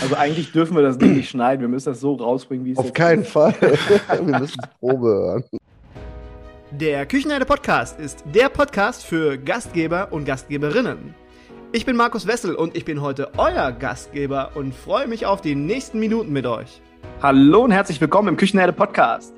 Also eigentlich dürfen wir das Ding nicht schneiden. Wir müssen das so rausbringen, wie es Auf jetzt keinen ist. Auf keinen ist. Fall. Wir müssen es Probe hören. Der Küchenherde Podcast ist der Podcast für Gastgeber und Gastgeberinnen. Ich bin Markus Wessel und ich bin heute euer Gastgeber und freue mich auf die nächsten Minuten mit euch. Hallo und herzlich willkommen im Küchenherde Podcast.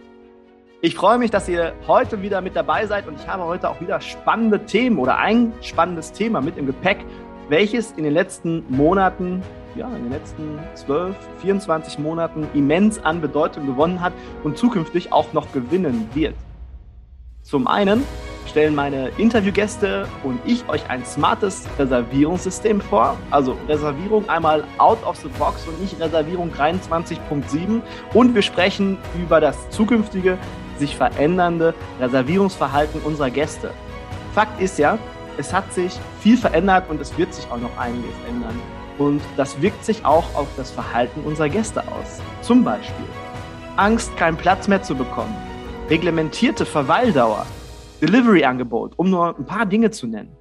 Ich freue mich, dass ihr heute wieder mit dabei seid und ich habe heute auch wieder spannende Themen oder ein spannendes Thema mit im Gepäck, welches in den letzten Monaten, ja, in den letzten 12, 24 Monaten immens an Bedeutung gewonnen hat und zukünftig auch noch gewinnen wird. Zum einen stellen meine Interviewgäste und ich euch ein smartes Reservierungssystem vor. Also Reservierung einmal out of the box und nicht Reservierung 23.7. Und wir sprechen über das zukünftige, sich verändernde Reservierungsverhalten unserer Gäste. Fakt ist ja, es hat sich viel verändert und es wird sich auch noch einiges ändern. Und das wirkt sich auch auf das Verhalten unserer Gäste aus. Zum Beispiel Angst, keinen Platz mehr zu bekommen, reglementierte Verweildauer, Delivery-Angebot, um nur ein paar Dinge zu nennen.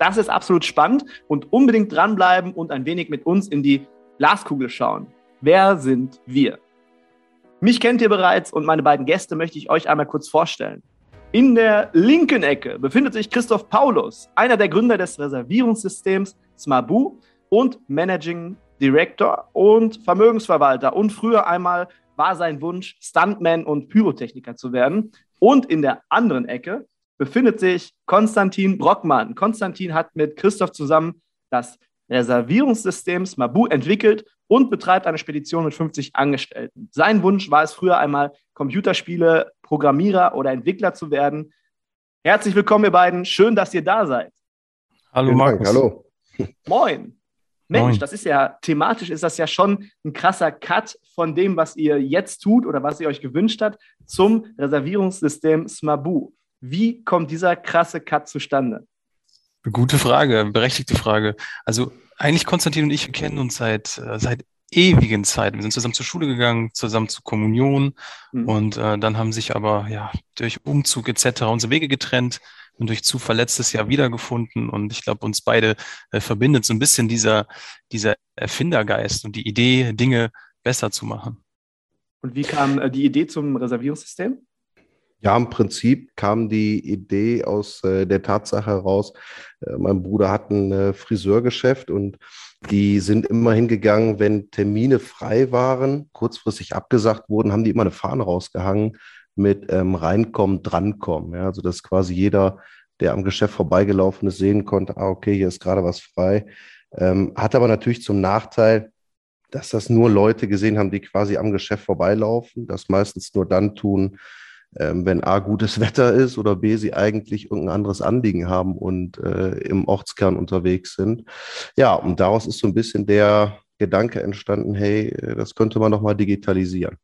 Das ist absolut spannend und unbedingt dranbleiben und ein wenig mit uns in die Glaskugel schauen. Wer sind wir? Mich kennt ihr bereits und meine beiden Gäste möchte ich euch einmal kurz vorstellen. In der linken Ecke befindet sich Christoph Paulus, einer der Gründer des Reservierungssystems Smabu und Managing Director und Vermögensverwalter. Und früher einmal war sein Wunsch, Stuntman und Pyrotechniker zu werden. Und in der anderen Ecke befindet sich Konstantin Brockmann. Konstantin hat mit Christoph zusammen das Reservierungssystem Smabu entwickelt und betreibt eine Spedition mit 50 Angestellten. Sein Wunsch war es früher einmal, Computerspiele, Programmierer oder Entwickler zu werden. Herzlich willkommen, ihr beiden. Schön, dass ihr da seid. Hallo Markus. Hallo. Moin. Mensch, das ist ja thematisch ist das ja schon ein krasser Cut von dem, was ihr jetzt tut oder was ihr euch gewünscht habt, zum Reservierungssystem Smabu. Wie kommt dieser krasse Cut zustande? Gute Frage, berechtigte Frage. Also eigentlich Konstantin und ich wir kennen uns seit, äh, seit ewigen Zeiten. Wir sind zusammen zur Schule gegangen, zusammen zur Kommunion Hm. und äh, dann haben sich aber ja durch Umzug etc. unsere Wege getrennt und durch Zufall letztes Jahr wiedergefunden. Und ich glaube, uns beide äh, verbindet so ein bisschen dieser, dieser Erfindergeist und die Idee, Dinge besser zu machen. Und wie kam äh, die Idee zum Reservierungssystem? Ja, im Prinzip kam die Idee aus äh, der Tatsache heraus, äh, mein Bruder hat ein äh, Friseurgeschäft und die sind immer hingegangen, wenn Termine frei waren, kurzfristig abgesagt wurden, haben die immer eine Fahne rausgehangen mit ähm, reinkommen, drankommen. Ja, also dass quasi jeder, der am Geschäft vorbeigelaufen ist, sehen konnte, ah, okay, hier ist gerade was frei. Ähm, hat aber natürlich zum Nachteil, dass das nur Leute gesehen haben, die quasi am Geschäft vorbeilaufen, das meistens nur dann tun, ähm, wenn A, gutes Wetter ist oder B, sie eigentlich irgendein anderes Anliegen haben und äh, im Ortskern unterwegs sind. Ja, und daraus ist so ein bisschen der Gedanke entstanden, hey, äh, das könnte man doch mal digitalisieren.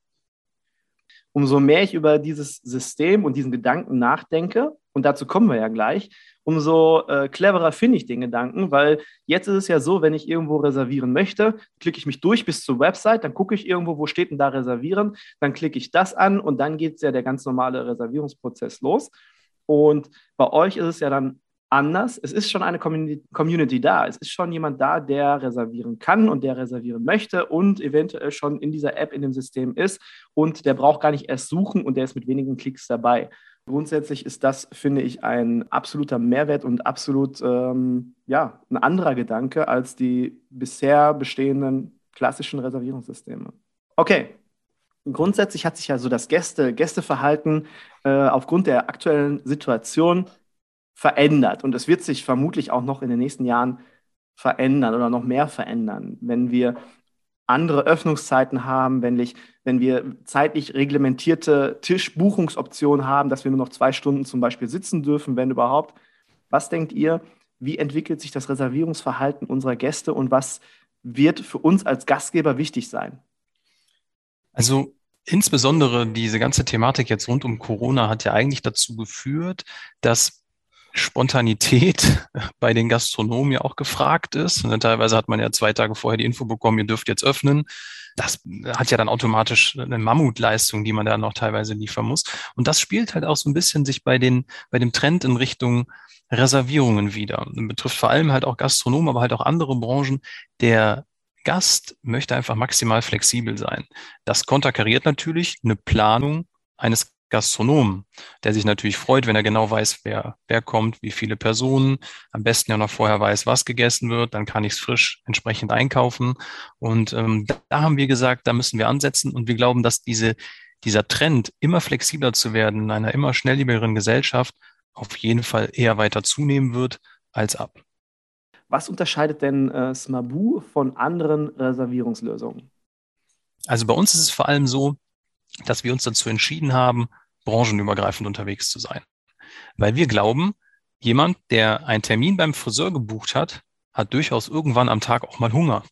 Umso mehr ich über dieses System und diesen Gedanken nachdenke, und dazu kommen wir ja gleich, umso äh, cleverer finde ich den Gedanken, weil jetzt ist es ja so, wenn ich irgendwo reservieren möchte, klicke ich mich durch bis zur Website, dann gucke ich irgendwo, wo steht denn da reservieren, dann klicke ich das an und dann geht ja der ganz normale Reservierungsprozess los. Und bei euch ist es ja dann anders. Es ist schon eine Community, da. Es ist schon jemand da, der reservieren kann und der reservieren möchte und eventuell schon in dieser App, in dem System ist und der braucht gar nicht erst suchen und der ist mit wenigen Klicks dabei. Grundsätzlich ist das, finde ich, ein absoluter Mehrwert und absolut ähm, ja, ein anderer Gedanke als die bisher bestehenden klassischen Reservierungssysteme. Okay, grundsätzlich hat sich ja so das Gäste, Gästeverhalten äh, aufgrund der aktuellen Situation verändert und es wird sich vermutlich auch noch in den nächsten Jahren verändern oder noch mehr verändern, wenn wir andere Öffnungszeiten haben, wenn, ich, wenn wir zeitlich reglementierte Tischbuchungsoptionen haben, dass wir nur noch zwei Stunden zum Beispiel sitzen dürfen, wenn überhaupt. Was denkt ihr, wie entwickelt sich das Reservierungsverhalten unserer Gäste und was wird für uns als Gastgeber wichtig sein? Also insbesondere diese ganze Thematik jetzt rund um Corona hat ja eigentlich dazu geführt, dass Spontanität bei den Gastronomen ja auch gefragt ist. Und dann teilweise hat man ja zwei Tage vorher die Info bekommen, ihr dürft jetzt öffnen. Das hat ja dann automatisch eine Mammutleistung, die man da noch teilweise liefern muss. Und das spielt halt auch so ein bisschen sich bei den, bei dem Trend in Richtung Reservierungen wieder. Und betrifft vor allem halt auch Gastronomen, aber halt auch andere Branchen. Der Gast möchte einfach maximal flexibel sein. Das konterkariert natürlich eine Planung eines Gastronomen, der sich natürlich freut, wenn er genau weiß, wer, wer kommt, wie viele Personen, am besten ja noch vorher weiß, was gegessen wird, dann kann ich es frisch entsprechend einkaufen. Und ähm, da haben wir gesagt, da müssen wir ansetzen und wir glauben, dass diese, dieser Trend, immer flexibler zu werden in einer immer schnelllebigeren Gesellschaft, auf jeden Fall eher weiter zunehmen wird als ab. Was unterscheidet denn äh, Smabu von anderen Reservierungslösungen? Also bei uns ist es vor allem so, dass wir uns dazu entschieden haben, branchenübergreifend unterwegs zu sein. Weil wir glauben, jemand, der einen Termin beim Friseur gebucht hat, hat durchaus irgendwann am Tag auch mal Hunger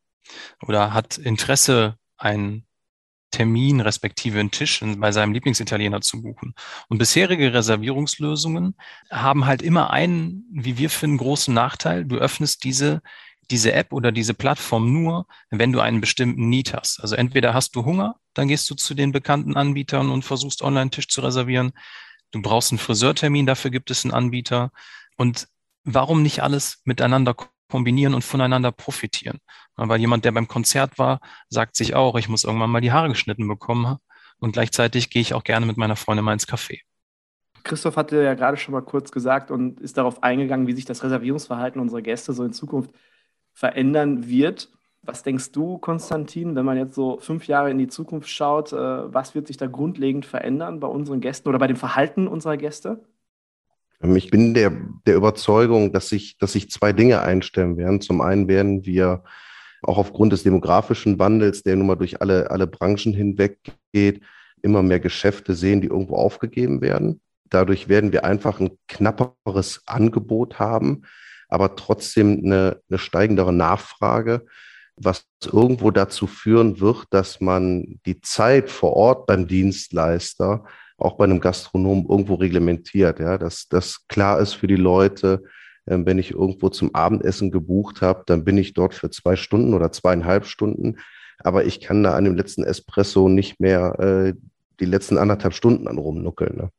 oder hat Interesse, einen Termin respektive einen Tisch bei seinem Lieblingsitaliener zu buchen. Und bisherige Reservierungslösungen haben halt immer einen, wie wir finden, großen Nachteil. Du öffnest diese diese App oder diese Plattform nur, wenn du einen bestimmten Need hast. Also entweder hast du Hunger, dann gehst du zu den bekannten Anbietern und versuchst online einen Tisch zu reservieren. Du brauchst einen Friseurtermin, dafür gibt es einen Anbieter. Und warum nicht alles miteinander kombinieren und voneinander profitieren? Weil jemand, der beim Konzert war, sagt sich auch, ich muss irgendwann mal die Haare geschnitten bekommen. Und gleichzeitig gehe ich auch gerne mit meiner Freundin mal ins Café. Christoph hatte ja gerade schon mal kurz gesagt und ist darauf eingegangen, wie sich das Reservierungsverhalten unserer Gäste so in Zukunft verändern wird. Was denkst du, Konstantin, wenn man jetzt so fünf Jahre in die Zukunft schaut, äh, was wird sich da grundlegend verändern bei unseren Gästen oder bei dem Verhalten unserer Gäste? Ähm, ich bin der, der Überzeugung, dass sich, dass sich zwei Dinge einstellen werden. Zum einen werden wir auch aufgrund des demografischen Wandels, der nun mal durch alle, alle Branchen hinweg geht, immer mehr Geschäfte sehen, die irgendwo aufgegeben werden. Dadurch werden wir einfach ein knapperes Angebot haben, aber trotzdem eine, eine steigendere Nachfrage, was irgendwo dazu führen wird, dass man die Zeit vor Ort beim Dienstleister auch bei einem Gastronom irgendwo reglementiert, ja, dass das klar ist für die Leute, ähm, wenn ich irgendwo zum Abendessen gebucht habe, dann bin ich dort für zwei Stunden oder zweieinhalb Stunden, aber ich kann da an dem letzten Espresso nicht mehr äh, die letzten anderthalb Stunden an rumnuckeln. Ne?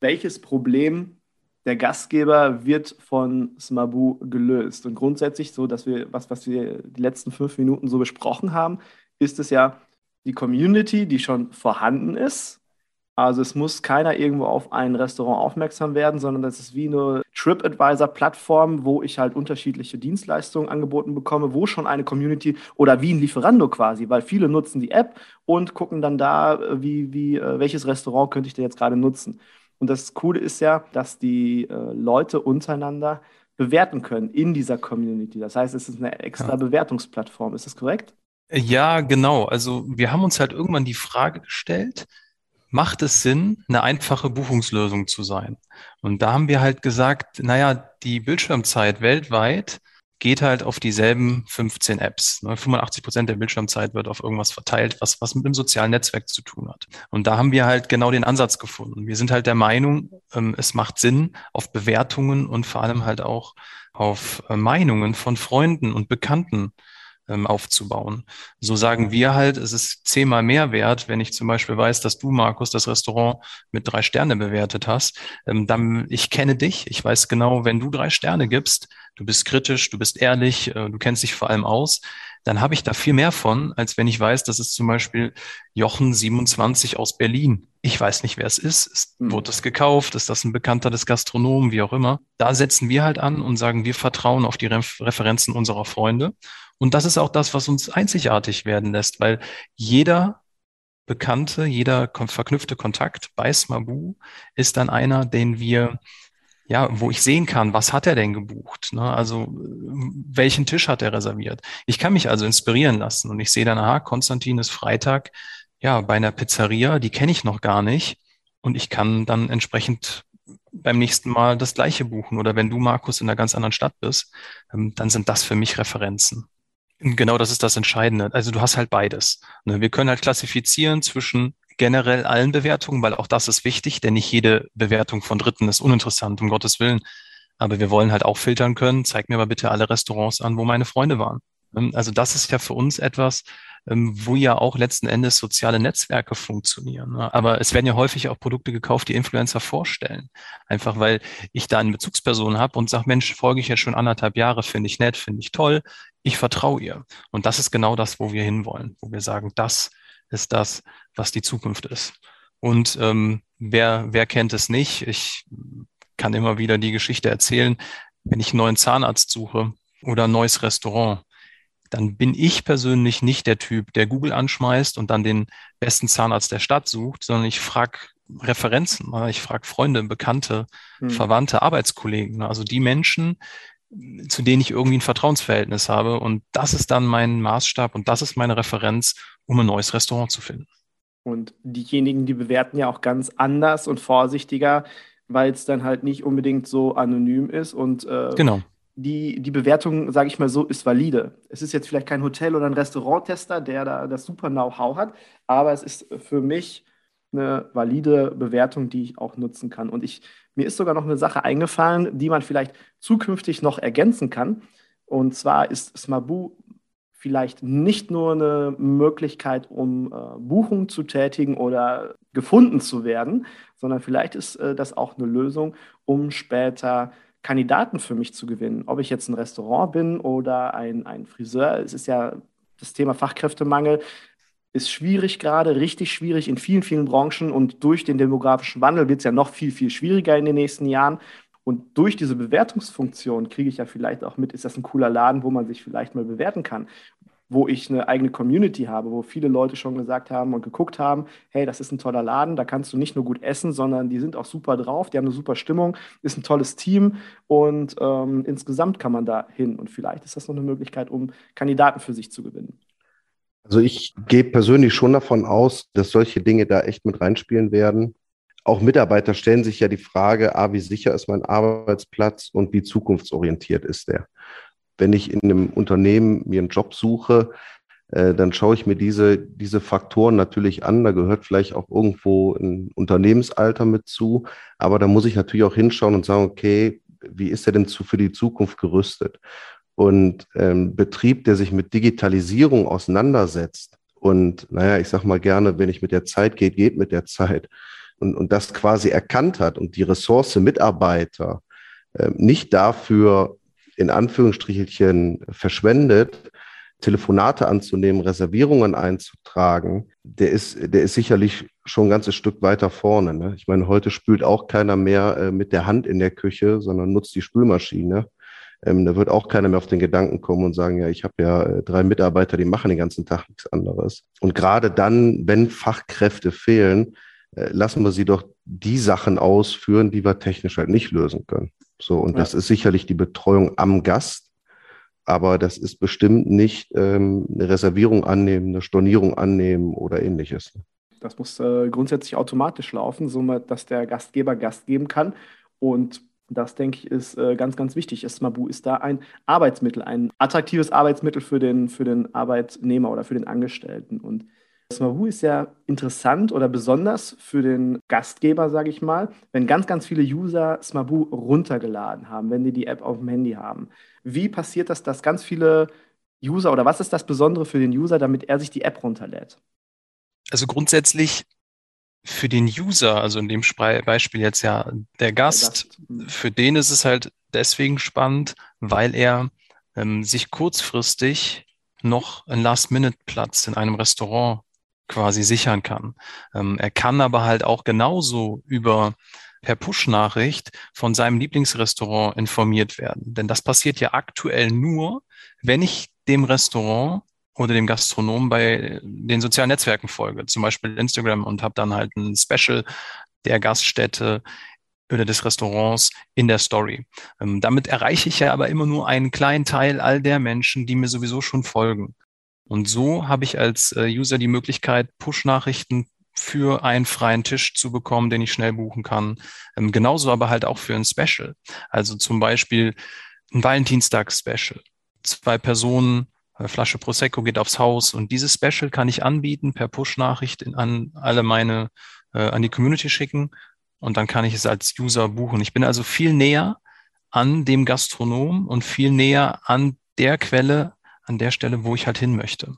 Welches Problem der Gastgeber wird von Smabu gelöst. Und grundsätzlich so, dass wir, was, was wir die letzten fünf Minuten so besprochen haben, ist es ja die Community, die schon vorhanden ist. Also es muss keiner irgendwo auf ein Restaurant aufmerksam werden, sondern das ist wie eine TripAdvisor-Plattform, wo ich halt unterschiedliche Dienstleistungen angeboten bekomme, wo schon eine Community oder wie ein Lieferando quasi, weil viele nutzen die App und gucken dann da, wie, wie, äh, welches Restaurant könnte ich denn jetzt gerade nutzen. Und das Coole ist ja, dass die äh, Leute untereinander bewerten können in dieser Community. Das heißt, es ist eine extra ja. Bewertungsplattform. Ist das korrekt? Ja, genau. Also wir haben uns halt irgendwann die Frage gestellt, macht es Sinn, eine einfache Buchungslösung zu sein? Und da haben wir halt gesagt, naja, die Bildschirmzeit weltweit geht halt auf dieselben 15 Apps. 85 ne? Prozent der Bildschirmzeit wird auf irgendwas verteilt, was, was mit dem sozialen Netzwerk zu tun hat. Und da haben wir halt genau den Ansatz gefunden. Wir sind halt der Meinung, ähm, es macht Sinn, auf Bewertungen und vor allem halt auch auf äh, Meinungen von Freunden und Bekannten ähm, aufzubauen. So sagen wir halt, es ist zehnmal mehr wert, wenn ich zum Beispiel weiß, dass du, Markus, das Restaurant mit drei Sterne bewertet hast. Ähm, dann, ich kenne dich, ich weiß genau, wenn du drei Sterne gibst, du bist kritisch, du bist ehrlich, äh, du kennst dich vor allem aus, dann habe ich da viel mehr von, als wenn ich weiß, dass es zum Beispiel Jochen 27 aus Berlin. Ich weiß nicht, wer es ist. ist mhm. Wurde es gekauft? Ist das ein Bekannter des Gastronomen? Wie auch immer. Da setzen wir halt an und sagen, wir vertrauen auf die Referenzen unserer Freunde. Und das ist auch das, was uns einzigartig werden lässt, weil jeder Bekannte, jeder verknüpfte Kontakt bei Smabu ist dann einer, den wir ja, wo ich sehen kann, was hat er denn gebucht? Ne? Also welchen Tisch hat er reserviert? Ich kann mich also inspirieren lassen und ich sehe dann, aha, Konstantin ist Freitag, ja, bei einer Pizzeria, die kenne ich noch gar nicht und ich kann dann entsprechend beim nächsten Mal das gleiche buchen oder wenn du, Markus, in einer ganz anderen Stadt bist, ähm, dann sind das für mich Referenzen. Genau, das ist das Entscheidende. Also du hast halt beides. Ne? Wir können halt klassifizieren zwischen generell allen Bewertungen, weil auch das ist wichtig, denn nicht jede Bewertung von Dritten ist uninteressant, um Gottes Willen. Aber wir wollen halt auch filtern können. Zeig mir aber bitte alle Restaurants an, wo meine Freunde waren. Ähm, also das ist ja für uns etwas, ähm, wo ja auch letzten Endes soziale Netzwerke funktionieren. Ne? Aber es werden ja häufig auch Produkte gekauft, die Influencer vorstellen. Einfach weil ich da eine Bezugsperson habe und sage, Mensch, folge ich ja schon anderthalb Jahre, finde ich nett, finde ich toll. ich vertraue ihr. Und das ist genau das, wo wir hinwollen, wo wir sagen, das ist das, was die Zukunft ist. Und ähm, wer, wer kennt es nicht? Ich kann immer wieder die Geschichte erzählen, wenn ich einen neuen Zahnarzt suche oder ein neues Restaurant, dann bin ich persönlich nicht der Typ, der Google anschmeißt und dann den besten Zahnarzt der Stadt sucht, sondern ich frage Referenzen, ich frage Freunde, Bekannte, hm. Verwandte, Arbeitskollegen, also die Menschen, zu denen ich irgendwie ein Vertrauensverhältnis habe. Und das ist dann mein Maßstab und das ist meine Referenz, um ein neues Restaurant zu finden. Und diejenigen, die bewerten ja auch ganz anders und vorsichtiger, weil es dann halt nicht unbedingt so anonym ist und äh, genau die, die Bewertung, sage ich mal so, ist valide. Es ist jetzt vielleicht kein Hotel- oder ein Restauranttester, der da das super Know-how hat, aber es ist für mich eine valide Bewertung, die ich auch nutzen kann. Und ich, mir ist sogar noch eine Sache eingefallen, die man vielleicht zukünftig noch ergänzen kann. Und zwar ist Smabu vielleicht nicht nur eine Möglichkeit, um äh, Buchungen zu tätigen oder gefunden zu werden, sondern vielleicht ist äh, das auch eine Lösung, um später Kandidaten für mich zu gewinnen. Ob ich jetzt ein Restaurant bin oder ein, ein Friseur, es ist ja das Thema Fachkräftemangel ist schwierig gerade, richtig schwierig in vielen, vielen Branchen und durch den demografischen Wandel wird es ja noch viel, viel schwieriger in den nächsten Jahren. Und durch diese Bewertungsfunktion kriege ich ja vielleicht auch mit, ist das ein cooler Laden, wo man sich vielleicht mal bewerten kann wo ich eine eigene Community habe, wo viele Leute schon gesagt haben und geguckt haben, hey, das ist ein toller Laden, da kannst du nicht nur gut essen, sondern die sind auch super drauf, die haben eine super Stimmung, ist ein tolles Team und ähm, insgesamt kann man da hin. Und vielleicht ist das noch eine Möglichkeit, um Kandidaten für sich zu gewinnen. Also ich gehe persönlich schon davon aus, dass solche Dinge da echt mit reinspielen werden. Auch Mitarbeiter stellen sich ja die Frage, ah, wie sicher ist mein Arbeitsplatz und wie zukunftsorientiert ist der? wenn ich in einem Unternehmen mir einen Job suche, äh, dann schaue ich mir diese, diese Faktoren natürlich an. Da gehört vielleicht auch irgendwo ein Unternehmensalter mit zu. Aber da muss ich natürlich auch hinschauen und sagen, okay, wie ist er denn zu, für die Zukunft gerüstet? Und ähm, Betrieb, der sich mit Digitalisierung auseinandersetzt und, naja, ich sag mal gerne, wenn ich mit der Zeit geht, geht mit der Zeit und, und das quasi erkannt hat und die Ressource Mitarbeiter äh, nicht dafür in Anführungsstrichelchen verschwendet, Telefonate anzunehmen, Reservierungen einzutragen, der ist, der ist sicherlich schon ein ganzes Stück weiter vorne. Ne? Ich meine, heute spült auch keiner mehr äh, mit der Hand in der Küche, sondern nutzt die Spülmaschine. Ähm, da wird auch keiner mehr auf den Gedanken kommen und sagen, ja, ich habe ja äh, drei Mitarbeiter, die machen den ganzen Tag nichts anderes. Und gerade dann, wenn Fachkräfte fehlen, äh, lassen wir sie doch die Sachen ausführen, die wir technisch halt nicht lösen können. So, und ja. das ist sicherlich die Betreuung am Gast, aber das ist bestimmt nicht ähm, eine Reservierung annehmen, eine Stornierung annehmen oder ähnliches. Das muss äh, grundsätzlich automatisch laufen, so dass der Gastgeber Gast geben kann. Und das, denke ich, ist äh, ganz, ganz wichtig. Smabu ist da ein Arbeitsmittel, ein attraktives Arbeitsmittel für den, für den Arbeitnehmer oder für den Angestellten. Und Smahu ist ja interessant oder besonders für den Gastgeber, sage ich mal, wenn ganz, ganz viele User Smabu runtergeladen haben, wenn die die App auf dem Handy haben. Wie passiert das, dass ganz viele User oder was ist das Besondere für den User, damit er sich die App runterlädt? Also grundsätzlich für den User, also in dem Beispiel jetzt ja der Gast. Mhm. für den ist es halt deswegen spannend, weil er ähm, sich kurzfristig noch einen Last-Minute-Platz in einem Restaurant quasi sichern kann. Ähm, er kann aber halt auch genauso über per Push-Nachricht von seinem Lieblingsrestaurant informiert werden. Denn das passiert ja aktuell nur, wenn ich dem Restaurant oder dem Gastronomen bei den sozialen Netzwerken folge, zum Beispiel Instagram und habe dann halt ein Special der Gaststätte oder des Restaurants in der Story. Ähm, damit erreiche ich ja aber immer nur einen kleinen Teil all der Menschen, die mir sowieso schon folgen. Und so habe ich als äh, User die Möglichkeit, Push-Nachrichten für einen freien Tisch zu bekommen, den ich schnell buchen kann. Ähm, genauso aber halt auch für ein Special. Also zum Beispiel ein Valentinstag-Special. Zwei Personen, Flasche Prosecco geht aufs Haus und dieses Special kann ich anbieten per Push-Nachricht an alle meine, äh, an die Community schicken und dann kann ich es als User buchen. Ich bin also viel näher an dem Gastronom und viel näher an der Quelle, an der Stelle, wo ich halt hin möchte.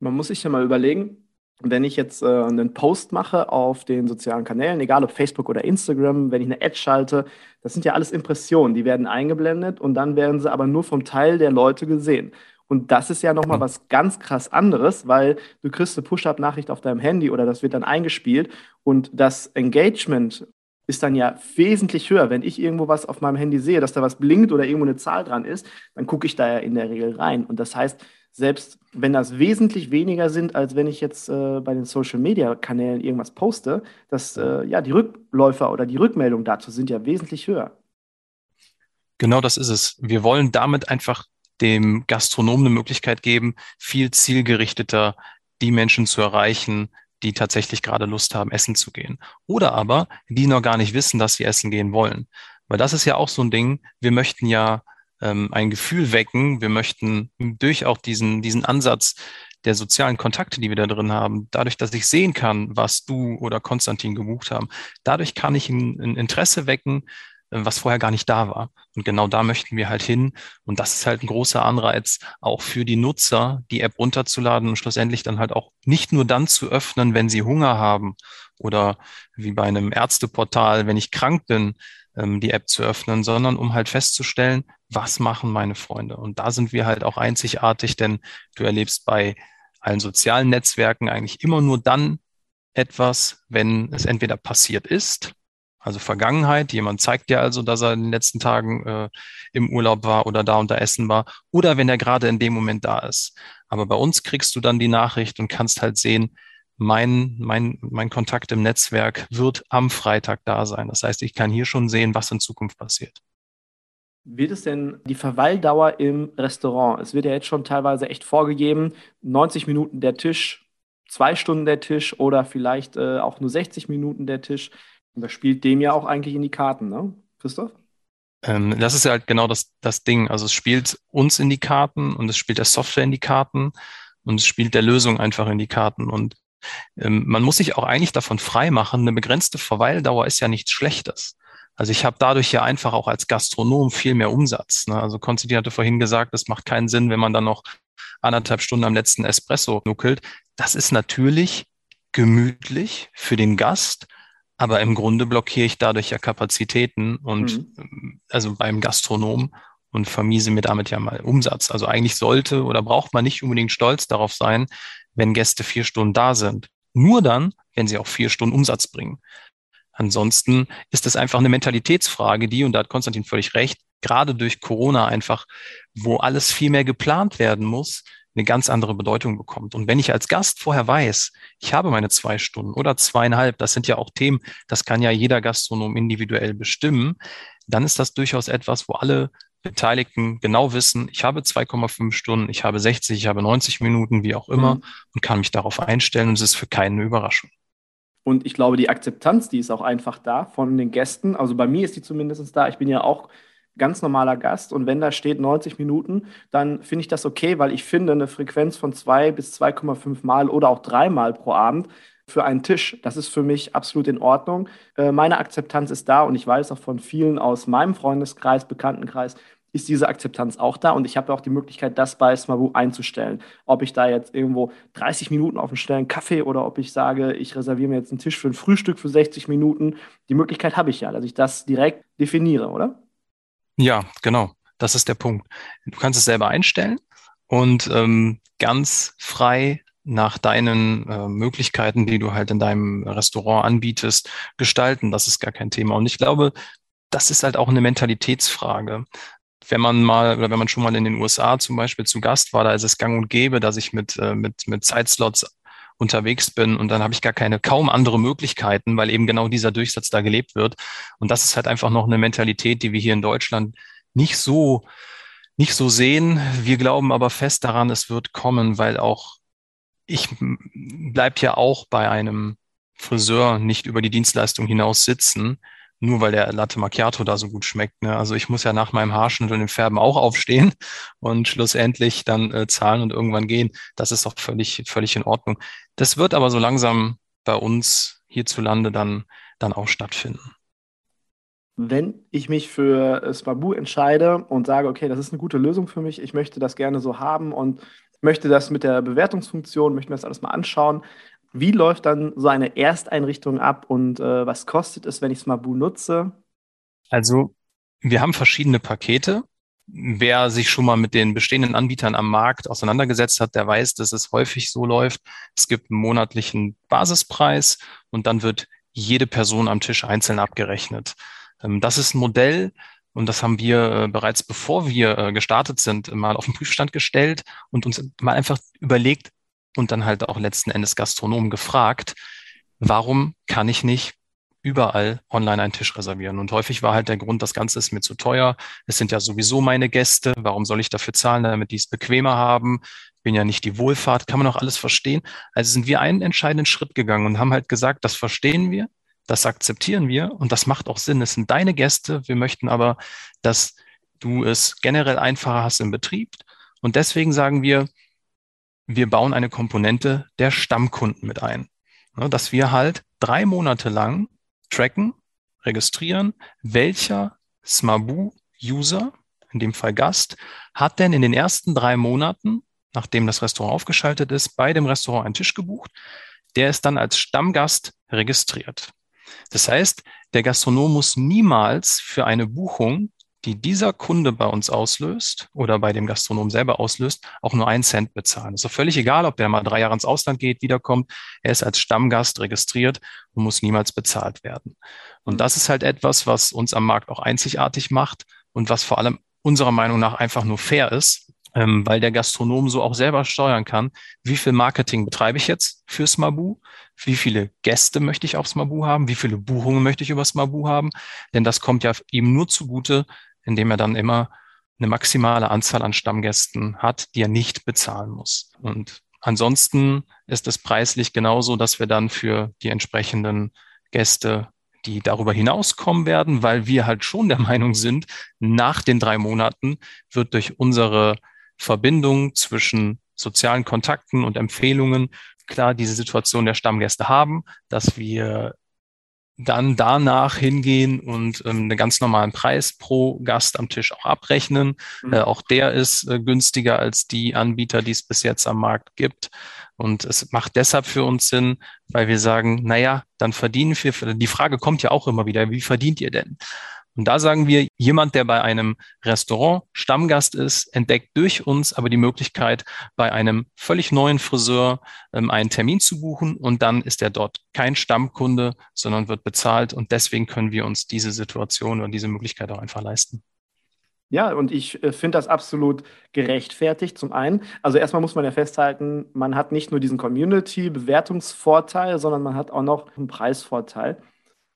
Man muss sich ja mal überlegen, wenn ich jetzt äh, einen Post mache auf den sozialen Kanälen, egal ob Facebook oder Instagram, wenn ich eine Ad schalte, das sind ja alles Impressionen, die werden eingeblendet und dann werden sie aber nur vom Teil der Leute gesehen. Und das ist ja nochmal mhm. was ganz krass anderes, weil du kriegst eine Push-Up-Nachricht auf deinem Handy oder das wird dann eingespielt und das Engagement ist dann ja wesentlich höher. Wenn ich irgendwo was auf meinem Handy sehe, dass da was blinkt oder irgendwo eine Zahl dran ist, dann gucke ich da ja in der Regel rein. Und das heißt, selbst wenn das wesentlich weniger sind, als wenn ich jetzt äh, bei den Social Media Kanälen irgendwas poste, dass äh, ja die Rückläufer oder die Rückmeldungen dazu sind ja wesentlich höher. Genau das ist es. Wir wollen damit einfach dem Gastronomen eine Möglichkeit geben, viel zielgerichteter die Menschen zu erreichen, die tatsächlich gerade Lust haben, essen zu gehen. Oder aber, die noch gar nicht wissen, dass sie essen gehen wollen. Weil das ist ja auch so ein Ding, wir möchten ja ähm, ein Gefühl wecken. Wir möchten durch auch diesen, diesen Ansatz der sozialen Kontakte, die wir da drin haben, dadurch, dass ich sehen kann, was du oder Konstantin gebucht haben, dadurch kann ich ein, ein Interesse wecken, was vorher gar nicht da war. Und genau da möchten wir halt hin. Und das ist halt ein großer Anreiz, auch für die Nutzer, die App runterzuladen und schlussendlich dann halt auch nicht nur dann zu öffnen, wenn sie Hunger haben oder wie bei einem Ärzteportal, wenn ich krank bin, ähm, die App zu öffnen, sondern um halt festzustellen, was machen meine Freunde. Und da sind wir halt auch einzigartig, denn du erlebst bei allen sozialen Netzwerken eigentlich immer nur dann etwas, wenn es entweder passiert ist, also Vergangenheit, jemand zeigt dir also, dass er in den letzten Tagen äh, im Urlaub war oder da unter Essen war, oder wenn er gerade in dem Moment da ist. Aber bei uns kriegst du dann die Nachricht und kannst halt sehen, mein, mein, mein Kontakt im Netzwerk wird am Freitag da sein. Das heißt, ich kann hier schon sehen, was in Zukunft passiert. Wird es denn die Verweildauer im Restaurant? Es wird ja jetzt schon teilweise echt vorgegeben, 90 Minuten der Tisch, zwei Stunden der Tisch oder vielleicht äh, auch nur 60 Minuten der Tisch. Und das spielt dem ja auch eigentlich in die Karten, ne? Christoph? Ähm, das ist ja halt genau das, das Ding. Also es spielt uns in die Karten und es spielt der Software in die Karten und es spielt der Lösung einfach in die Karten. Und ähm, man muss sich auch eigentlich davon freimachen, eine begrenzte Verweildauer ist ja nichts Schlechtes. Also ich habe dadurch ja einfach auch als Gastronom viel mehr Umsatz. Ne? Also Konstantin hatte vorhin gesagt, es macht keinen Sinn, wenn man dann noch anderthalb Stunden am letzten Espresso nuckelt. Das ist natürlich gemütlich für den Gast, aber im Grunde blockiere ich dadurch ja Kapazitäten und mhm. also beim Gastronom und vermiese mir damit ja mal Umsatz. Also eigentlich sollte oder braucht man nicht unbedingt stolz darauf sein, wenn Gäste vier Stunden da sind. Nur dann, wenn sie auch vier Stunden Umsatz bringen. Ansonsten ist es einfach eine Mentalitätsfrage, die, und da hat Konstantin völlig recht, gerade durch Corona einfach, wo alles viel mehr geplant werden muss, eine ganz andere Bedeutung bekommt. Und wenn ich als Gast vorher weiß, ich habe meine zwei Stunden oder zweieinhalb, das sind ja auch Themen, das kann ja jeder Gastronom individuell bestimmen, dann ist das durchaus etwas, wo alle Beteiligten genau wissen, ich habe 2,5 Stunden, ich habe 60, ich habe 90 Minuten, wie auch immer, mhm. und kann mich darauf einstellen und es ist für keinen eine Überraschung. Und ich glaube, die Akzeptanz, die ist auch einfach da von den Gästen. Also bei mir ist die zumindest da. Ich bin ja auch ganz normaler Gast und wenn da steht 90 Minuten, dann finde ich das okay, weil ich finde, eine Frequenz von 2 bis 2,5 Mal oder auch dreimal pro Abend für einen Tisch. Das ist für mich absolut in Ordnung. Äh, meine Akzeptanz ist da und ich weiß auch von vielen aus meinem Freundeskreis, Bekanntenkreis, ist diese Akzeptanz auch da und ich habe auch die Möglichkeit, das bei Smabu einzustellen. Ob ich da jetzt irgendwo 30 Minuten auf einen schnellen Kaffee oder ob ich sage, ich reserviere mir jetzt einen Tisch für ein Frühstück für 60 Minuten, die Möglichkeit habe ich ja, dass ich das direkt definiere, oder? Ja, genau. Das ist der Punkt. Du kannst es selber einstellen und ähm, ganz frei nach deinen äh, Möglichkeiten, die du halt in deinem Restaurant anbietest, gestalten. Das ist gar kein Thema. Und ich glaube, das ist halt auch eine Mentalitätsfrage. Wenn man mal oder wenn man schon mal in den USA zum Beispiel zu Gast war, da ist es gang und gäbe, dass ich mit, äh, mit, mit Zeitslots unterwegs bin und dann habe ich gar keine kaum andere Möglichkeiten, weil eben genau dieser Durchsatz da gelebt wird. Und das ist halt einfach noch eine Mentalität, die wir hier in Deutschland nicht so nicht so sehen. Wir glauben aber fest daran, es wird kommen, weil auch ich bleib ja auch bei einem Friseur nicht über die Dienstleistung hinaus sitzen, nur weil der Latte Macchiato da so gut schmeckt. Ne? Also ich muss ja nach meinem Haarschnitt und dem Färben auch aufstehen und schlussendlich dann äh, zahlen und irgendwann gehen. Das ist doch völlig, völlig in Ordnung. Das wird aber so langsam bei uns hierzulande dann, dann auch stattfinden. Wenn ich mich für Smabu entscheide und sage, okay, das ist eine gute Lösung für mich, ich möchte das gerne so haben und möchte das mit der Bewertungsfunktion, möchte mir das alles mal anschauen. Wie läuft dann so eine Ersteinrichtung ab und äh, was kostet es, wenn ich Smabu nutze? Also wir haben verschiedene Pakete. Wer sich schon mal mit den bestehenden Anbietern am Markt auseinandergesetzt hat, der weiß, dass es häufig so läuft. Es gibt einen monatlichen Basispreis und dann wird jede Person am Tisch einzeln abgerechnet. Ähm, das ist ein Modell, und das haben wir äh, bereits bevor wir äh, gestartet sind, mal auf den Prüfstand gestellt und uns mal einfach überlegt und dann halt auch letzten Endes Gastronomen gefragt, warum kann ich nicht überall online einen Tisch reservieren. Und häufig war halt der Grund, das Ganze ist mir zu teuer. Es sind ja sowieso meine Gäste. Warum soll ich dafür zahlen, damit die es bequemer haben? Bin ja nicht die Wohlfahrt. Kann man auch alles verstehen. Also sind wir einen entscheidenden Schritt gegangen und haben halt gesagt, das verstehen wir. Das akzeptieren wir und das macht auch Sinn. Es sind deine Gäste. Wir möchten aber, dass du es generell einfacher hast im Betrieb. Und deswegen sagen wir, wir bauen eine Komponente der Stammkunden mit ein. Dass wir halt drei Monate lang tracken, registrieren, welcher Smabu-User, in dem Fall Gast, hat denn in den ersten drei Monaten, nachdem das Restaurant aufgeschaltet ist, bei dem Restaurant einen Tisch gebucht. Der ist dann als Stammgast registriert. Das heißt, der Gastronom muss niemals für eine Buchung, die dieser Kunde bei uns auslöst oder bei dem Gastronom selber auslöst, auch nur einen Cent bezahlen. Ist völlig egal, ob der mal drei Jahre ins Ausland geht, wiederkommt. Er ist als Stammgast registriert und muss niemals bezahlt werden. Und mhm. das ist halt etwas, was uns am Markt auch einzigartig macht und was vor allem unserer Meinung nach einfach nur fair ist, ähm, weil der Gastronom so auch selber steuern kann, wie viel Marketing betreibe ich jetzt fürs Mabu, wie viele Gäste möchte ich aufs Mabu haben, wie viele Buchungen möchte ich übers Mabu haben, denn das kommt ja ihm nur zugute, indem er dann immer eine maximale Anzahl an Stammgästen hat, die er nicht bezahlen muss. Und ansonsten ist es preislich genauso, dass wir dann für die entsprechenden Gäste die darüber hinauskommen werden, weil wir halt schon der Meinung sind, nach den drei Monaten wird durch unsere Verbindung zwischen sozialen Kontakten und Empfehlungen klar diese Situation der Stammgäste haben, dass wir dann danach hingehen und ähm, einen ganz normalen Preis pro Gast am Tisch auch abrechnen. Mhm. Äh, auch der ist äh, günstiger als die Anbieter, die es bis jetzt am Markt gibt. Und es macht deshalb für uns Sinn, weil wir sagen, naja, dann verdienen wir, die Frage kommt ja auch immer wieder, wie verdient ihr denn? Und da sagen wir, jemand, der bei einem Restaurant Stammgast ist, entdeckt durch uns aber die Möglichkeit, bei einem völlig neuen Friseur ähm, einen Termin zu buchen und dann ist er dort kein Stammkunde, sondern wird bezahlt und deswegen können wir uns diese Situation oder diese Möglichkeit auch einfach leisten. Ja, und ich äh, finde das absolut gerechtfertigt. Zum einen, also erstmal muss man ja festhalten, man hat nicht nur diesen Community-Bewertungsvorteil, sondern man hat auch noch einen Preisvorteil.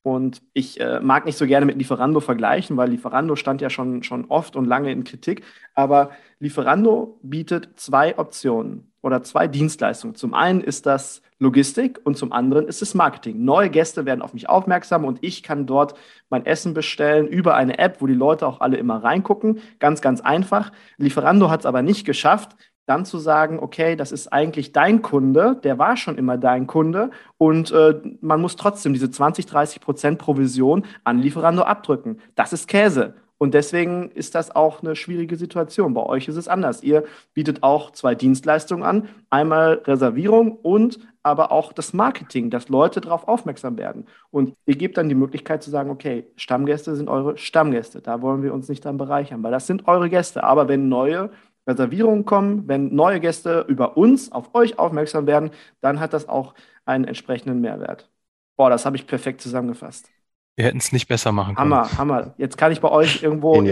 Und ich äh, mag nicht so gerne mit Lieferando vergleichen, weil Lieferando stand ja schon, schon oft und lange in Kritik. Aber Lieferando bietet zwei Optionen oder zwei Dienstleistungen. Zum einen ist das Logistik und zum anderen ist es Marketing. Neue Gäste werden auf mich aufmerksam und ich kann dort mein Essen bestellen über eine App, wo die Leute auch alle immer reingucken. Ganz, ganz einfach. Lieferando hat es aber nicht geschafft, dann zu sagen, okay, das ist eigentlich dein Kunde, der war schon immer dein Kunde und äh, man muss trotzdem diese 20, 30 Prozent Provision an Lieferando abdrücken. Das ist Käse. Und deswegen ist das auch eine schwierige Situation. Bei euch ist es anders. Ihr bietet auch zwei Dienstleistungen an. Einmal Reservierung und aber auch das Marketing, dass Leute darauf aufmerksam werden. Und ihr gebt dann die Möglichkeit zu sagen, okay, Stammgäste sind eure Stammgäste. Da wollen wir uns nicht dran bereichern, weil das sind eure Gäste. Aber wenn neue Reservierungen kommen, wenn neue Gäste über uns auf euch aufmerksam werden, dann hat das auch einen entsprechenden Mehrwert. Boah, das habe ich perfekt zusammengefasst. Wir hätten es nicht besser machen können. Hammer, Hammer. Jetzt kann ich bei euch irgendwo in,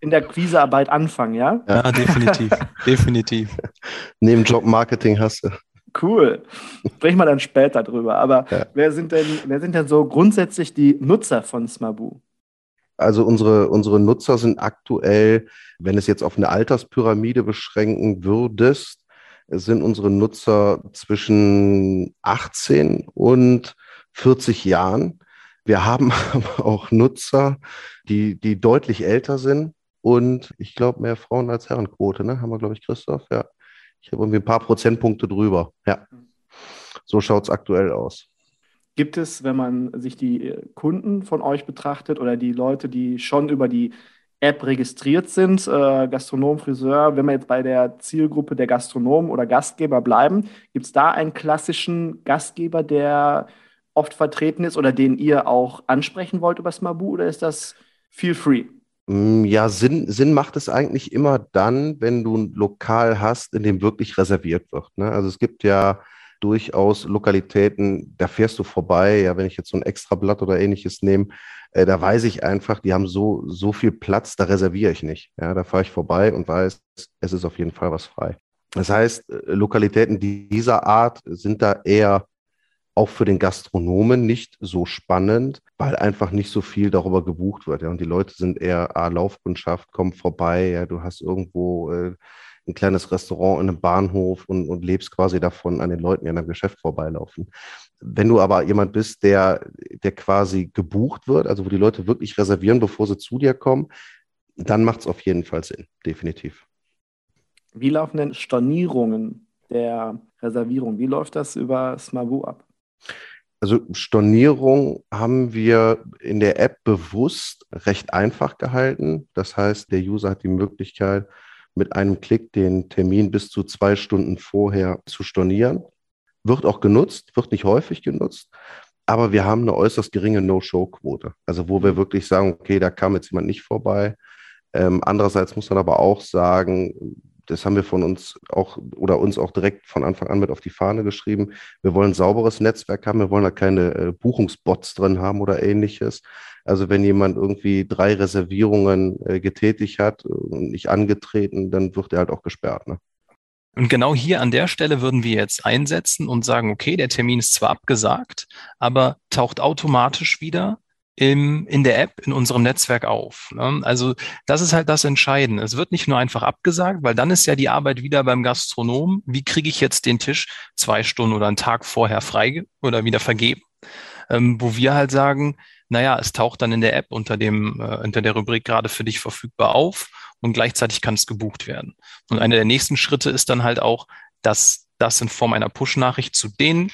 in der Quisearbeit anfangen, ja? Ja, definitiv. definitiv. Neben Job Marketing hast du. Cool. Sprechen wir dann später drüber. Aber ja. wer, sind denn, wer sind denn so grundsätzlich die Nutzer von Smabu? Also unsere, unsere Nutzer sind aktuell, wenn es jetzt auf eine Alterspyramide beschränken würdest, sind unsere Nutzer zwischen 18 und 40 Jahren. Wir haben aber auch Nutzer, die, die deutlich älter sind und ich glaube mehr Frauen als Herrenquote, ne? Haben wir, glaube ich, Christoph? Ja. Ich habe irgendwie ein paar Prozentpunkte drüber. Ja. So schaut es aktuell aus. Gibt es, wenn man sich die äh, Kunden von euch betrachtet oder die Leute, die schon über die App registriert sind, äh, Gastronom, Friseur, wenn wir jetzt bei der Zielgruppe der Gastronomen oder Gastgeber bleiben, gibt es da einen klassischen Gastgeber, der oft vertreten ist oder den ihr auch ansprechen wollt über Smabu oder ist das feel free? Mm, ja, Sinn, Sinn macht es eigentlich immer dann, wenn du ein Lokal hast, in dem wirklich reserviert wird. Ne? Also es gibt ja durchaus Lokalitäten, da fährst du vorbei, ja, wenn ich jetzt so ein Extrablatt oder ähnliches nehme, äh, da weiß ich einfach, die haben so, so viel Platz, da reserviere ich nicht. Ja, da fahre ich vorbei und weiß, es ist auf jeden Fall was frei. Das heißt, äh, Lokalitäten dieser Art sind da eher auch für den Gastronomen nicht so spannend, weil einfach nicht so viel darüber gebucht wird. Ja. Und die Leute sind eher A, Laufkundschaft, kommen vorbei, ja, du hast irgendwo äh, ein kleines Restaurant in einem Bahnhof und, und lebst quasi davon, an den Leuten, die an deinem Geschäft vorbeilaufen. Wenn du aber jemand bist, der, der quasi gebucht wird, also wo die Leute wirklich reservieren, bevor sie zu dir kommen, dann macht es auf jeden Fall Sinn, definitiv. Wie laufen denn Stornierungen der Reservierung? Wie läuft das über Smabu ab? Also Stornierung haben wir in der App bewusst recht einfach gehalten. Das heißt, der User hat die Möglichkeit, mit einem Klick den Termin bis zu zwei Stunden vorher zu stornieren. Wird auch genutzt, wird nicht häufig genutzt, aber wir haben eine äußerst geringe No-Show-Quote. Also wo wir wirklich sagen, okay, da kam jetzt jemand nicht vorbei. Ähm, andererseits muss man aber auch sagen, das haben wir von uns auch oder uns auch direkt von Anfang an mit auf die Fahne geschrieben. Wir wollen sauberes Netzwerk haben, wir wollen da keine äh, Buchungsbots drin haben oder ähnliches. Also wenn jemand irgendwie drei Reservierungen äh, getätigt hat und nicht angetreten, dann wird er halt auch gesperrt. Ne? Und genau hier an der Stelle würden wir jetzt einsetzen und sagen, okay, der Termin ist zwar abgesagt, aber taucht automatisch wieder im, in der App, in unserem Netzwerk auf. Ne? Also das ist halt das Entscheidende. Es wird nicht nur einfach abgesagt, weil dann ist ja die Arbeit wieder beim Gastronom. Wie kriege ich jetzt den Tisch zwei Stunden oder einen Tag vorher frei oder wieder vergeben? Ähm, wo wir halt sagen, naja, es taucht dann in der App unter dem, äh, unter der Rubrik gerade für dich verfügbar auf und gleichzeitig kann es gebucht werden. Und einer der nächsten Schritte ist dann halt auch, dass das in Form einer Push-Nachricht zu den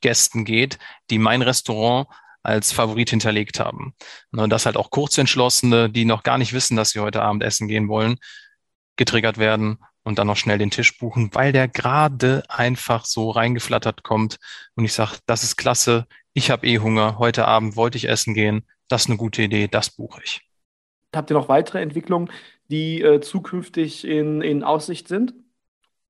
Gästen geht, die mein Restaurant als Favorit hinterlegt haben. Und dass halt auch Kurzentschlossene, die noch gar nicht wissen, dass sie heute Abend essen gehen wollen, getriggert werden und dann noch schnell den Tisch buchen, weil der gerade einfach so reingeflattert kommt und ich sage, das ist klasse, ich habe eh Hunger, heute Abend wollte ich essen gehen, das ist eine gute Idee, das buche ich. Habt ihr noch weitere Entwicklungen, die äh, zukünftig in, in Aussicht sind?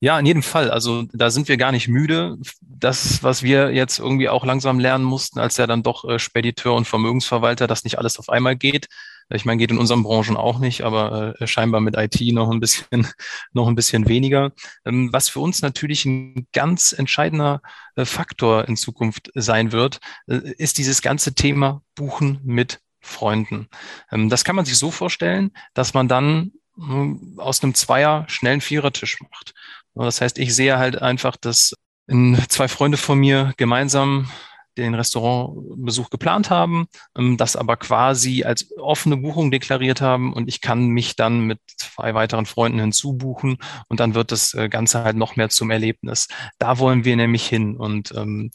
Ja, in jedem Fall. Also da sind wir gar nicht müde. Das, was wir jetzt irgendwie auch langsam lernen mussten, als ja dann doch äh, Spediteur und Vermögensverwalter, dass nicht alles auf einmal geht. Ich meine, geht in unseren Branchen auch nicht, aber äh, scheinbar mit IT noch ein bisschen, noch ein bisschen weniger. Ähm, was für uns natürlich ein ganz entscheidender äh, Faktor in Zukunft sein wird, äh, ist dieses ganze Thema Buchen mit Freunden. Ähm, das kann man sich so vorstellen, dass man dann hm, aus einem Zweier schnellen Vierertisch macht. Das heißt, ich sehe halt einfach, dass zwei Freunde von mir gemeinsam den Restaurantbesuch geplant haben, ähm, das aber quasi als offene Buchung deklariert haben und ich kann mich dann mit zwei weiteren Freunden hinzubuchen und dann wird das äh, Ganze halt noch mehr zum Erlebnis. Da wollen wir nämlich hin und ähm,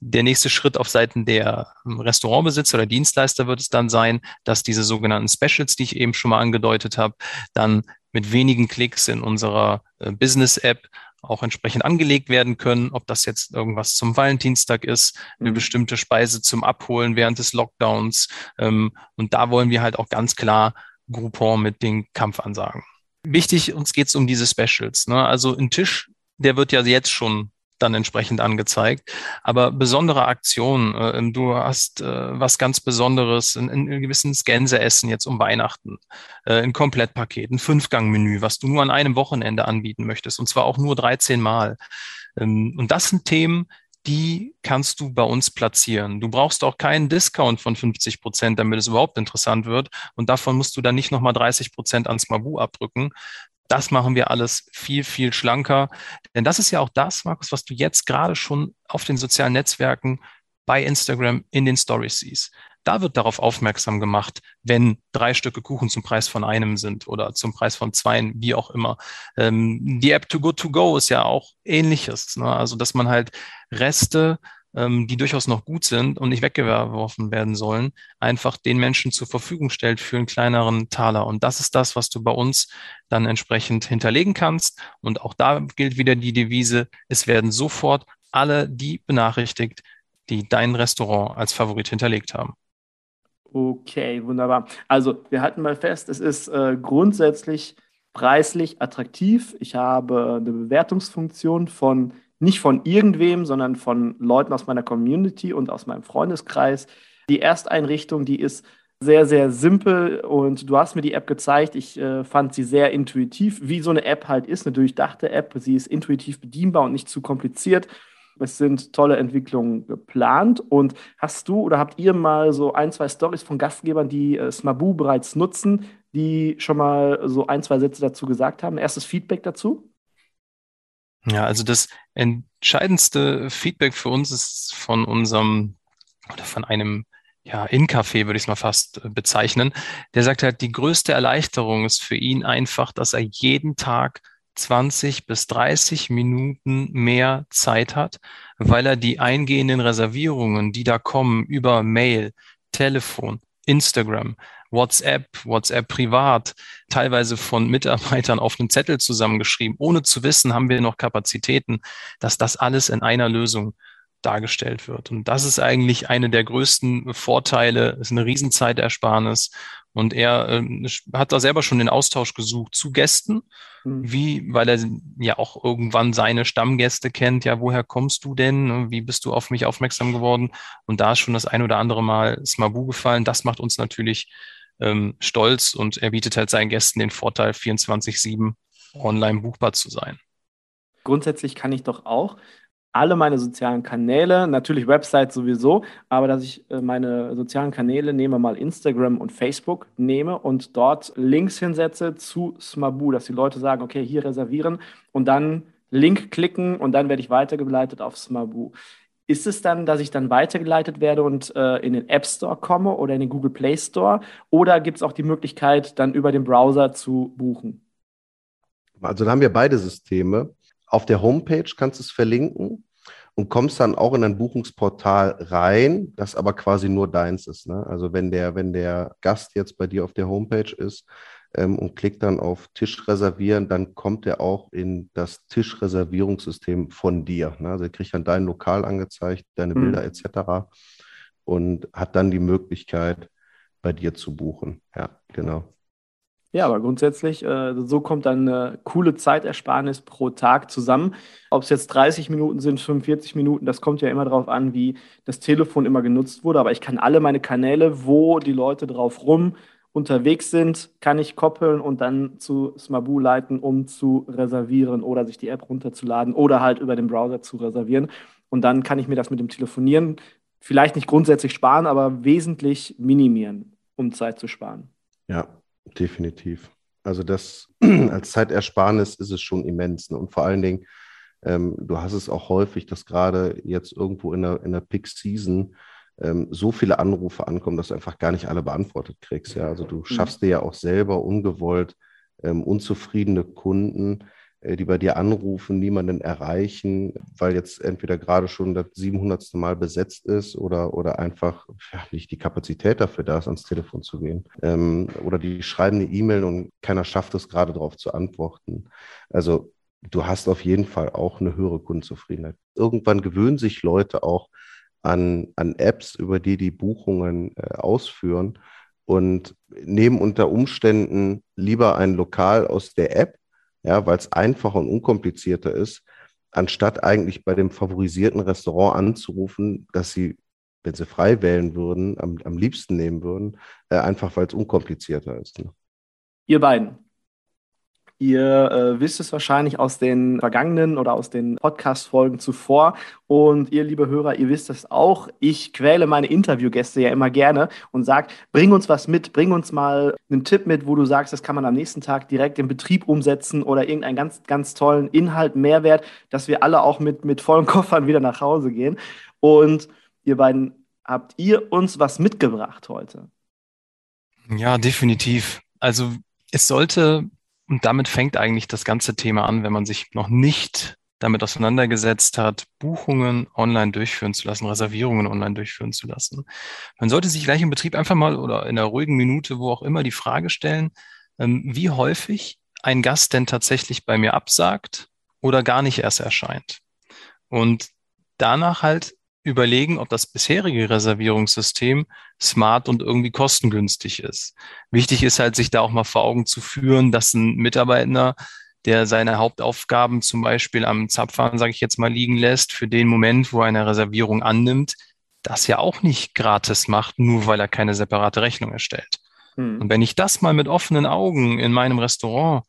der nächste Schritt auf Seiten der ähm, Restaurantbesitzer oder Dienstleister wird es dann sein, dass diese sogenannten Specials, die ich eben schon mal angedeutet habe, dann mit wenigen Klicks in unserer äh, Business-App auch entsprechend angelegt werden können, ob das jetzt irgendwas zum Valentinstag ist, eine mhm. bestimmte Speise zum Abholen während des Lockdowns. Ähm, und da wollen wir halt auch ganz klar Groupon mit den Kampfansagen. Wichtig, uns geht es um diese Specials. Ne? Also ein Tisch, der wird ja jetzt schon dann entsprechend angezeigt. Aber besondere Aktionen, äh, du hast äh, was ganz Besonderes, ein, ein gewisses Gänseessen jetzt um Weihnachten, äh, ein Komplettpaket, ein Fünfgang-Menü, was du nur an einem Wochenende anbieten möchtest und zwar auch nur 13 Mal. Ähm, und das sind Themen, die kannst du bei uns platzieren. Du brauchst auch keinen Discount von 50 Prozent, damit es überhaupt interessant wird. Und davon musst du dann nicht nochmal 30 Prozent ans Mabu abdrücken, das machen wir alles viel, viel schlanker. Denn das ist ja auch das, Markus, was du jetzt gerade schon auf den sozialen Netzwerken bei Instagram in den Stories siehst. Da wird darauf aufmerksam gemacht, wenn drei Stücke Kuchen zum Preis von einem sind oder zum Preis von zweien, wie auch immer. Ähm, die App To Go To Go ist ja auch ähnliches. Ne? Also, dass man halt Reste die durchaus noch gut sind und nicht weggeworfen werden sollen, einfach den Menschen zur Verfügung stellt für einen kleineren Taler. Und das ist das, was du bei uns dann entsprechend hinterlegen kannst. Und auch da gilt wieder die Devise, es werden sofort alle die benachrichtigt, die dein Restaurant als Favorit hinterlegt haben. Okay, wunderbar. Also wir halten mal fest, es ist äh, grundsätzlich preislich attraktiv. Ich habe eine Bewertungsfunktion von nicht von irgendwem, sondern von Leuten aus meiner Community und aus meinem Freundeskreis. Die Ersteinrichtung, die ist sehr, sehr simpel und du hast mir die App gezeigt. Ich äh, fand sie sehr intuitiv, wie so eine App halt ist, eine durchdachte App. Sie ist intuitiv bedienbar und nicht zu kompliziert. Es sind tolle Entwicklungen geplant. Und hast du oder habt ihr mal so ein, zwei Stories von Gastgebern, die äh, Smabu bereits nutzen, die schon mal so ein, zwei Sätze dazu gesagt haben? Erstes Feedback dazu? Ja, also das entscheidendste Feedback für uns ist von unserem oder von einem ja, In-Café würde ich es mal fast äh, bezeichnen. Der sagt halt, die größte Erleichterung ist für ihn einfach, dass er jeden Tag 20 bis 30 Minuten mehr Zeit hat, weil er die eingehenden Reservierungen, die da kommen über Mail, Telefon, Instagram, WhatsApp, WhatsApp privat, teilweise von Mitarbeitern auf einem Zettel zusammengeschrieben, ohne zu wissen, haben wir noch Kapazitäten, dass das alles in einer Lösung dargestellt wird. Und das ist eigentlich eine der größten Vorteile, ist eine Riesenzeitersparnis und er äh, hat da selber schon den Austausch gesucht zu Gästen, mhm. wie, weil er ja auch irgendwann seine Stammgäste kennt. Ja, woher kommst du denn? Wie bist du auf mich aufmerksam geworden? Und da ist schon das ein oder andere Mal Smabu gefallen. Das macht uns natürlich ähm, stolz und er bietet halt seinen Gästen den Vorteil, 24-7 online buchbar zu sein. Grundsätzlich kann ich doch auch alle meine sozialen Kanäle, natürlich Website sowieso, aber dass ich äh, meine sozialen Kanäle nehme, mal Instagram und Facebook nehme und dort Links hinsetze zu Smabu, dass die Leute sagen, okay, hier reservieren und dann Link klicken und dann werde ich weitergeleitet auf Smabu. Ist es dann, dass ich dann weitergeleitet werde und äh, in den App Store komme oder in den Google Play Store? Oder gibt es auch die Möglichkeit, dann über den Browser zu buchen? Also da haben wir beide Systeme. Auf der Homepage kannst du es verlinken und kommst dann auch in ein Buchungsportal rein, das aber quasi nur deins ist. Ne? Also wenn der, wenn der Gast jetzt bei dir auf der Homepage ist ähm, und klickt dann auf Tisch reservieren, dann kommt er auch in das Tischreservierungssystem von dir. Ne? Also er kriegt dann dein Lokal angezeigt, deine mhm. Bilder etc. und hat dann die Möglichkeit, bei dir zu buchen. Ja, genau. Ja, aber grundsätzlich, äh, so kommt dann eine coole Zeitersparnis pro Tag zusammen. Ob es jetzt 30 Minuten sind, 45 Minuten, das kommt ja immer darauf an, wie das Telefon immer genutzt wurde. Aber ich kann alle meine Kanäle, wo die Leute drauf rum unterwegs sind, kann ich koppeln und dann zu Smabu leiten, um zu reservieren oder sich die App runterzuladen oder halt über den Browser zu reservieren. Und dann kann ich mir das mit dem Telefonieren vielleicht nicht grundsätzlich sparen, aber wesentlich minimieren, um Zeit zu sparen. Ja, Definitiv. Also das als Zeitersparnis ist es schon immens. Ne? Und vor allen Dingen, ähm, du hast es auch häufig, dass gerade jetzt irgendwo in der, in der Peak-Season ähm, so viele Anrufe ankommen, dass du einfach gar nicht alle beantwortet kriegst. Ja? Also du mhm. schaffst dir ja auch selber ungewollt ähm, unzufriedene Kunden, äh, die bei dir anrufen, niemanden erreichen, weil jetzt entweder gerade schon das 700. Mal besetzt ist oder, oder einfach ja, nicht die Kapazität dafür da ist, ans Telefon zu gehen. Ähm, oder die schreiben eine E-Mail und keiner schafft es gerade darauf zu antworten. Also du hast auf jeden Fall auch eine höhere Kundenzufriedenheit. Irgendwann gewöhnen sich Leute auch an, an Apps, über die die Buchungen äh, ausführen und nehmen unter Umständen lieber ein Lokal aus der App, ja, weil es einfacher und unkomplizierter ist, anstatt eigentlich bei dem favorisierten Restaurant anzurufen, dass sie, wenn sie frei wählen würden, am, am liebsten nehmen würden, äh, einfach weil es unkomplizierter ist. Ne? Ihr beiden, Ihr äh, wisst es wahrscheinlich aus den vergangenen oder aus den Podcast-Folgen zuvor. Und ihr, liebe Hörer, ihr wisst es auch. Ich quäle meine Interviewgäste ja immer gerne und sage, bring uns was mit, bring uns mal einen Tipp mit, wo du sagst, das kann man am nächsten Tag direkt im Betrieb umsetzen oder irgendeinen ganz, ganz tollen Inhalt, Mehrwert, dass wir alle auch mit, mit vollen Koffern wieder nach Hause gehen. Und ihr beiden, habt ihr uns was mitgebracht heute? Ja, definitiv. Also es sollte und damit fängt eigentlich das ganze Thema an, wenn man sich noch nicht damit auseinandergesetzt hat, Buchungen online durchführen zu lassen, Reservierungen online durchführen zu lassen. Man sollte sich gleich im Betrieb einfach mal oder in einer ruhigen Minute, wo auch immer, die Frage stellen, ähm, wie häufig ein Gast denn tatsächlich bei mir absagt oder gar nicht erst erscheint. Und danach halt überlegen, ob das bisherige Reservierungssystem smart und irgendwie kostengünstig ist. Wichtig ist halt, sich da auch mal vor Augen zu führen, dass ein Mitarbeiter, der seine Hauptaufgaben zum Beispiel am Zapfhahn, sage ich jetzt mal, liegen lässt, für den Moment, wo er eine Reservierung annimmt, das ja auch nicht gratis macht, nur weil er keine separate Rechnung erstellt. Hm. Und wenn ich das mal mit offenen Augen in meinem Restaurant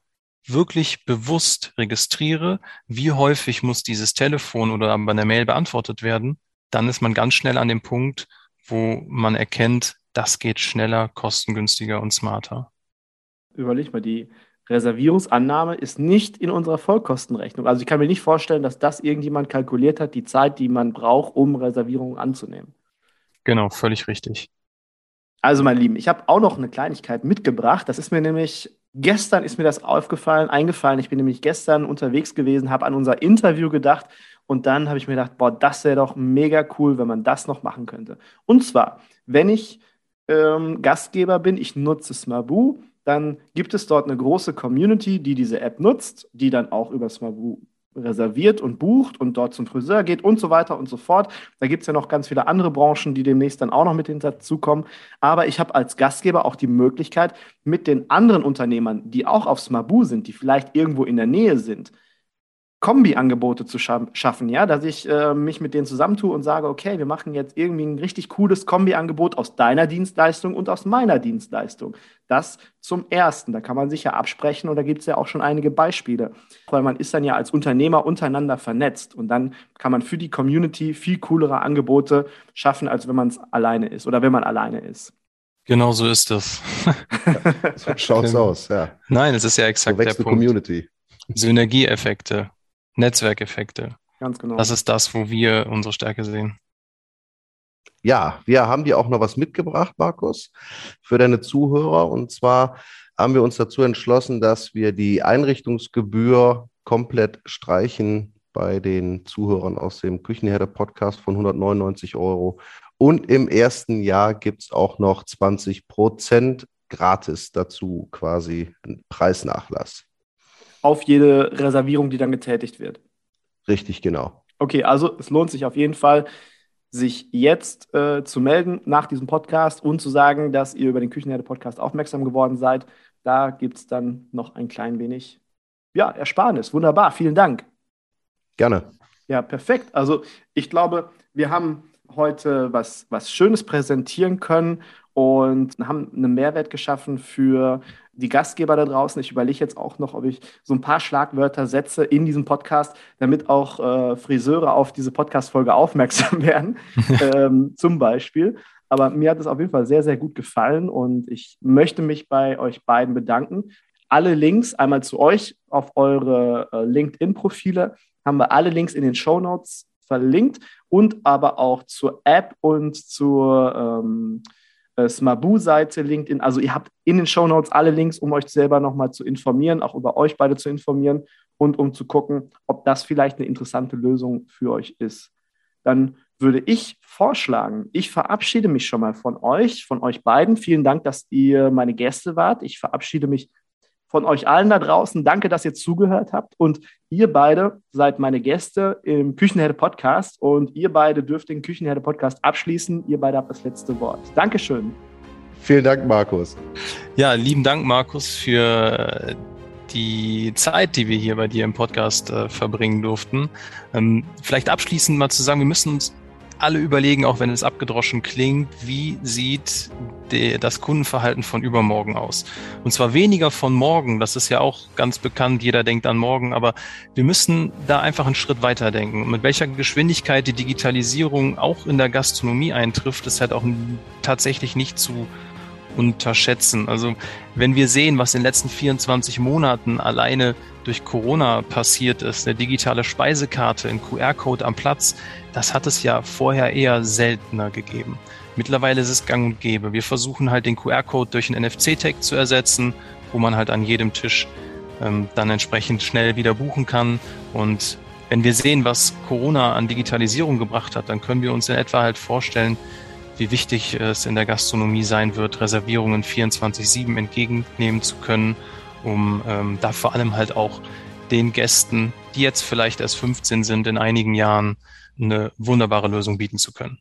wirklich bewusst registriere, wie häufig muss dieses Telefon oder bei der Mail beantwortet werden, dann ist man ganz schnell an dem Punkt, wo man erkennt, das geht schneller, kostengünstiger und smarter. Überleg mal, die Reservierungsannahme ist nicht in unserer Vollkostenrechnung. Also ich kann mir nicht vorstellen, dass das irgendjemand kalkuliert hat, die Zeit, die man braucht, um Reservierungen anzunehmen. Genau, völlig richtig. Also, meine Lieben, ich habe auch noch eine Kleinigkeit mitgebracht. Das ist mir nämlich gestern ist mir das aufgefallen, eingefallen. Ich bin nämlich gestern unterwegs gewesen, habe an unser Interview gedacht und dann habe ich mir gedacht, boah, das wäre doch mega cool, wenn man das noch machen könnte. Und zwar, wenn ich ähm, Gastgeber bin, ich nutze Smabu, dann gibt es dort eine große Community, die diese App nutzt, die dann auch über Smabu reserviert und bucht und dort zum Friseur geht und so weiter und so fort. Da gibt es ja noch ganz viele andere Branchen, die demnächst dann auch noch mit hinzukommen. Aber ich habe als Gastgeber auch die Möglichkeit, mit den anderen Unternehmern, die auch auf Smabu sind, die vielleicht irgendwo in der Nähe sind, Kombi-Angebote zu scha schaffen, ja, dass ich äh, mich mit denen zusammentue und sage, okay, wir machen jetzt irgendwie ein richtig cooles Kombi-Angebot aus deiner Dienstleistung und aus meiner Dienstleistung. Das zum Ersten, da kann man sich ja absprechen und da gibt es ja auch schon einige Beispiele, weil man ist dann ja als Unternehmer untereinander vernetzt und dann kann man für die Community viel coolere Angebote schaffen, als wenn man es alleine ist oder wenn man alleine ist. Genau so ist das. so schaut es aus, ja. Nein, es ist ja exakt so der Punkt. Community. Synergieeffekte. Netzwerkeffekte. Ganz genau. Das ist das, wo wir unsere Stärke sehen. Ja, wir haben dir auch noch was mitgebracht, Markus, für deine Zuhörer. Und zwar haben wir uns dazu entschlossen, dass wir die Einrichtungsgebühr komplett streichen bei den Zuhörern aus dem Küchenherde-Podcast von 199 Euro. Und im ersten Jahr gibt es auch noch 20 Prozent gratis dazu, quasi Preisnachlass auf jede Reservierung, die dann getätigt wird. Richtig, genau. Okay, also es lohnt sich auf jeden Fall, sich jetzt äh, zu melden nach diesem Podcast und zu sagen, dass ihr über den Küchenherde-Podcast aufmerksam geworden seid. Da gibt es dann noch ein klein wenig ja, Ersparnis. Wunderbar, vielen Dank. Gerne. Ja, perfekt. Also ich glaube, wir haben heute was, was Schönes präsentieren können und haben einen Mehrwert geschaffen für die Gastgeber da draußen. Ich überlege jetzt auch noch, ob ich so ein paar Schlagwörter setze in diesem Podcast, damit auch äh, Friseure auf diese Podcast-Folge aufmerksam werden, ähm, zum Beispiel. Aber mir hat es auf jeden Fall sehr, sehr gut gefallen und ich möchte mich bei euch beiden bedanken. Alle Links einmal zu euch auf eure äh, LinkedIn-Profile haben wir alle Links in den Show Notes verlinkt und aber auch zur App und zur ähm, äh, Smabu-Seite, LinkedIn. Also ihr habt in den Show Notes alle Links, um euch selber nochmal zu informieren, auch über euch beide zu informieren und um zu gucken, ob das vielleicht eine interessante Lösung für euch ist. Dann würde ich vorschlagen, ich verabschiede mich schon mal von euch, von euch beiden. Vielen Dank, dass ihr meine Gäste wart. Ich verabschiede mich von euch allen da draußen. Danke, dass ihr zugehört habt. Und ihr beide seid meine Gäste im Küchenherde Podcast. Und ihr beide dürft den Küchenherde Podcast abschließen. Ihr beide habt das letzte Wort. Dankeschön. Vielen Dank, Markus. Ja, lieben Dank, Markus, für die Zeit, die wir hier bei dir im Podcast äh, verbringen durften. Ähm, vielleicht abschließend mal zu sagen, wir müssen uns alle überlegen, auch wenn es abgedroschen klingt, wie sieht die, das Kundenverhalten von übermorgen aus? Und zwar weniger von morgen, das ist ja auch ganz bekannt, jeder denkt an morgen, aber wir müssen da einfach einen Schritt weiter denken. Mit welcher Geschwindigkeit die Digitalisierung auch in der Gastronomie eintrifft, ist halt auch tatsächlich nicht zu unterschätzen. Also wenn wir sehen, was in den letzten 24 Monaten alleine durch Corona passiert ist, eine digitale Speisekarte, ein QR-Code am Platz, das hat es ja vorher eher seltener gegeben. Mittlerweile ist es gang und gäbe. Wir versuchen halt den QR-Code durch einen NFC-Tag zu ersetzen, wo man halt an jedem Tisch ähm, dann entsprechend schnell wieder buchen kann und wenn wir sehen, was Corona an Digitalisierung gebracht hat, dann können wir uns in etwa halt vorstellen, wie wichtig es in der Gastronomie sein wird, Reservierungen 24-7 entgegennehmen zu können, um ähm, da vor allem halt auch den Gästen, die jetzt vielleicht erst 15 sind, in einigen Jahren eine wunderbare Lösung bieten zu können.